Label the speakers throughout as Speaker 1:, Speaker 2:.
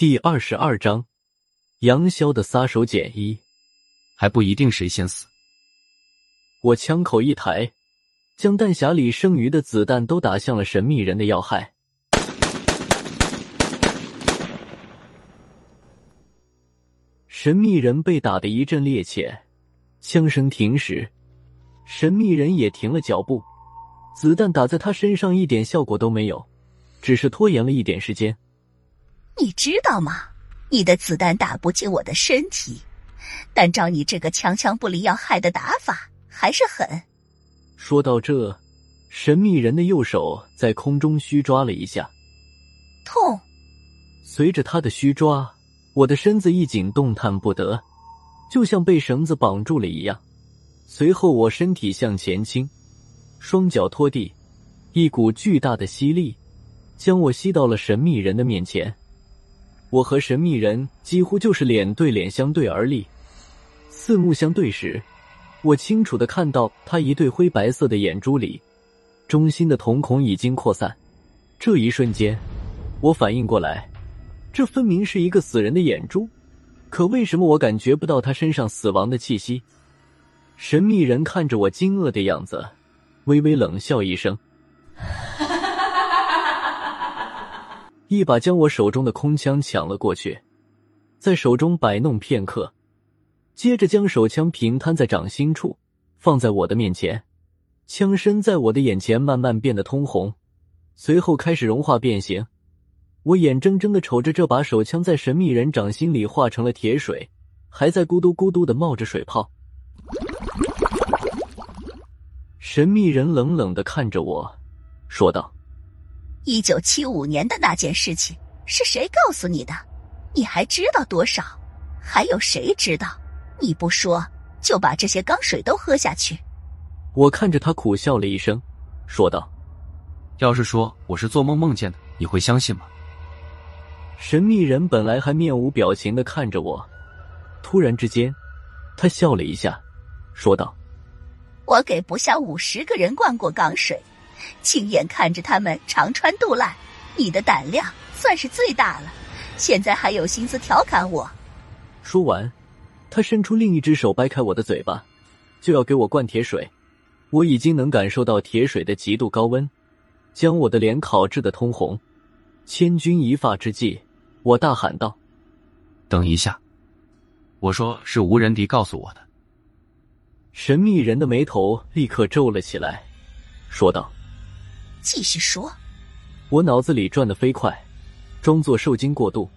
Speaker 1: 第二十二章，杨潇的撒手锏一，
Speaker 2: 还不一定谁先死。
Speaker 1: 我枪口一抬，将弹匣里剩余的子弹都打向了神秘人的要害。神秘人被打得一阵趔趄，枪声停时，神秘人也停了脚步。子弹打在他身上一点效果都没有，只是拖延了一点时间。
Speaker 3: 你知道吗？你的子弹打不进我的身体，但照你这个强强不离要害的打法，还是狠。
Speaker 1: 说到这，神秘人的右手在空中虚抓了一下，
Speaker 3: 痛。
Speaker 1: 随着他的虚抓，我的身子一紧，动弹不得，就像被绳子绑住了一样。随后，我身体向前倾，双脚拖地，一股巨大的吸力将我吸到了神秘人的面前。我和神秘人几乎就是脸对脸相对而立，四目相对时，我清楚的看到他一对灰白色的眼珠里，中心的瞳孔已经扩散。这一瞬间，我反应过来，这分明是一个死人的眼珠，可为什么我感觉不到他身上死亡的气息？神秘人看着我惊愕的样子，微微冷笑一声。一把将我手中的空枪抢了过去，在手中摆弄片刻，接着将手枪平摊在掌心处，放在我的面前。枪身在我的眼前慢慢变得通红，随后开始融化变形。我眼睁睁的瞅着这把手枪在神秘人掌心里化成了铁水，还在咕嘟咕嘟的冒着水泡。神秘人冷冷的看着我，说道。
Speaker 3: 一九七五年的那件事情是谁告诉你的？你还知道多少？还有谁知道？你不说，就把这些钢水都喝下去。
Speaker 1: 我看着他苦笑了一声，说道：“
Speaker 2: 要是说我是做梦梦见的，你会相信吗？”
Speaker 1: 神秘人本来还面无表情的看着我，突然之间，他笑了一下，说道：“
Speaker 3: 我给不下五十个人灌过钢水。”亲眼看着他们肠穿肚烂，你的胆量算是最大了。现在还有心思调侃我？
Speaker 1: 说完，他伸出另一只手掰开我的嘴巴，就要给我灌铁水。我已经能感受到铁水的极度高温，将我的脸烤制的通红。千钧一发之际，我大喊道：“
Speaker 2: 等一下！”我说：“是无人敌告诉我的。”
Speaker 1: 神秘人的眉头立刻皱了起来，说道。
Speaker 3: 继续说，
Speaker 1: 我脑子里转得飞快，装作受惊过度，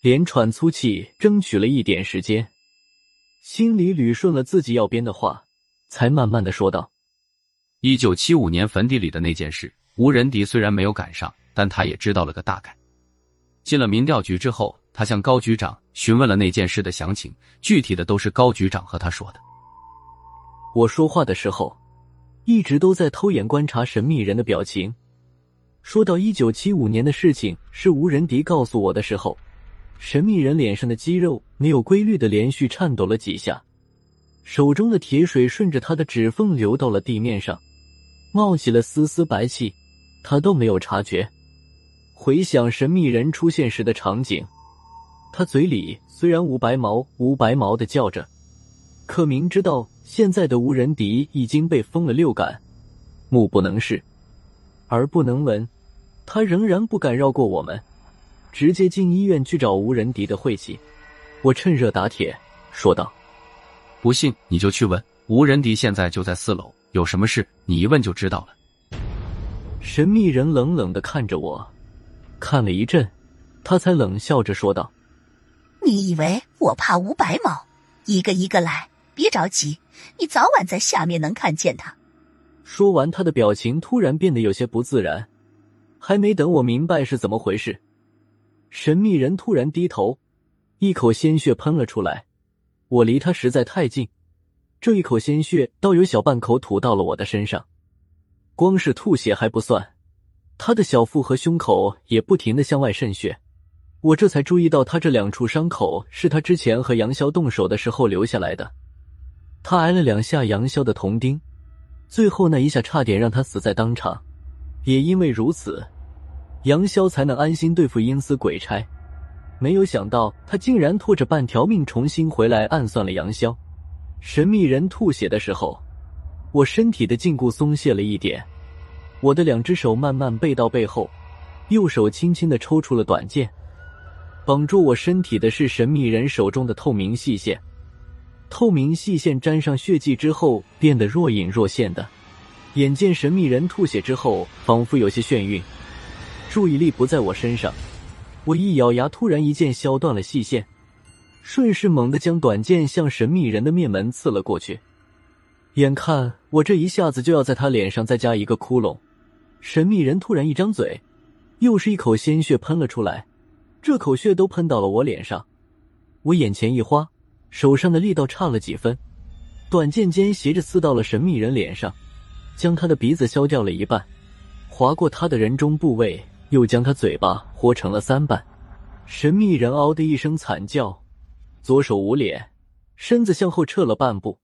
Speaker 1: 连喘粗气，争取了一点时间，心里捋顺了自己要编的话，才慢慢的说道：“
Speaker 2: 一九七五年坟地里的那件事，吴仁迪虽然没有赶上，但他也知道了个大概。”进了民调局之后，他向高局长询问了那件事的详情，具体的都是高局长和他说的。
Speaker 1: 我说话的时候，一直都在偷眼观察神秘人的表情。说到一九七五年的事情是吴仁迪告诉我的时候，神秘人脸上的肌肉没有规律的连续颤抖了几下，手中的铁水顺着他的指缝流到了地面上，冒起了丝丝白气，他都没有察觉。回想神秘人出现时的场景，他嘴里虽然无白毛无白毛的叫着，可明知道现在的无人敌已经被封了六感，目不能视，耳不能闻，他仍然不敢绕过我们，直接进医院去找无人敌的晦气。我趁热打铁说道：“
Speaker 2: 不信你就去问无人敌，现在就在四楼，有什么事你一问就知道了。”
Speaker 1: 神秘人冷冷的看着我。看了一阵，他才冷笑着说道：“
Speaker 3: 你以为我怕吴白毛？一个一个来，别着急，你早晚在下面能看见他。”
Speaker 1: 说完，他的表情突然变得有些不自然。还没等我明白是怎么回事，神秘人突然低头，一口鲜血喷了出来。我离他实在太近，这一口鲜血倒有小半口吐到了我的身上。光是吐血还不算。他的小腹和胸口也不停的向外渗血，我这才注意到他这两处伤口是他之前和杨潇动手的时候留下来的。他挨了两下杨潇的铜钉，最后那一下差点让他死在当场。也因为如此，杨潇才能安心对付阴司鬼差。没有想到他竟然拖着半条命重新回来暗算了杨潇。神秘人吐血的时候，我身体的禁锢松懈了一点，我的两只手慢慢背到背后，右手轻轻的抽出了短剑。绑住我身体的是神秘人手中的透明细线。透明细线沾上血迹之后，变得若隐若现的。眼见神秘人吐血之后，仿佛有些眩晕，注意力不在我身上。我一咬牙，突然一剑削断了细线，顺势猛地将短剑向神秘人的面门刺了过去。眼看我这一下子就要在他脸上再加一个窟窿，神秘人突然一张嘴，又是一口鲜血喷了出来，这口血都喷到了我脸上。我眼前一花。手上的力道差了几分，短剑尖斜着刺到了神秘人脸上，将他的鼻子削掉了一半，划过他的人中部位，又将他嘴巴豁成了三半。神秘人嗷的一声惨叫，左手捂脸，身子向后撤了半步，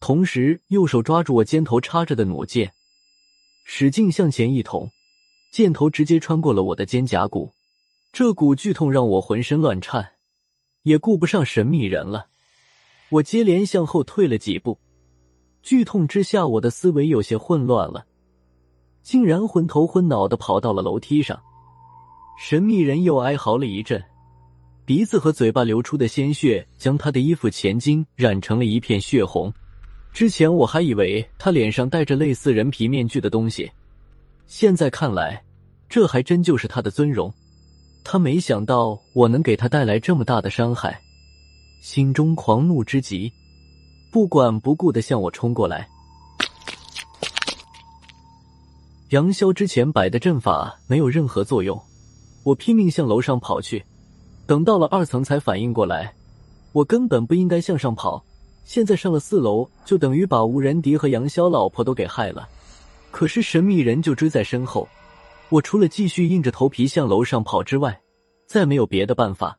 Speaker 1: 同时右手抓住我肩头插着的弩箭，使劲向前一捅，箭头直接穿过了我的肩胛骨，这股剧痛让我浑身乱颤。也顾不上神秘人了，我接连向后退了几步，剧痛之下，我的思维有些混乱了，竟然昏头昏脑的跑到了楼梯上。神秘人又哀嚎了一阵，鼻子和嘴巴流出的鲜血将他的衣服前襟染成了一片血红。之前我还以为他脸上戴着类似人皮面具的东西，现在看来，这还真就是他的尊容。他没想到我能给他带来这么大的伤害，心中狂怒之极，不管不顾的向我冲过来。杨潇之前摆的阵法没有任何作用，我拼命向楼上跑去，等到了二层才反应过来，我根本不应该向上跑，现在上了四楼就等于把吴仁迪和杨潇老婆都给害了。可是神秘人就追在身后。我除了继续硬着头皮向楼上跑之外，再没有别的办法。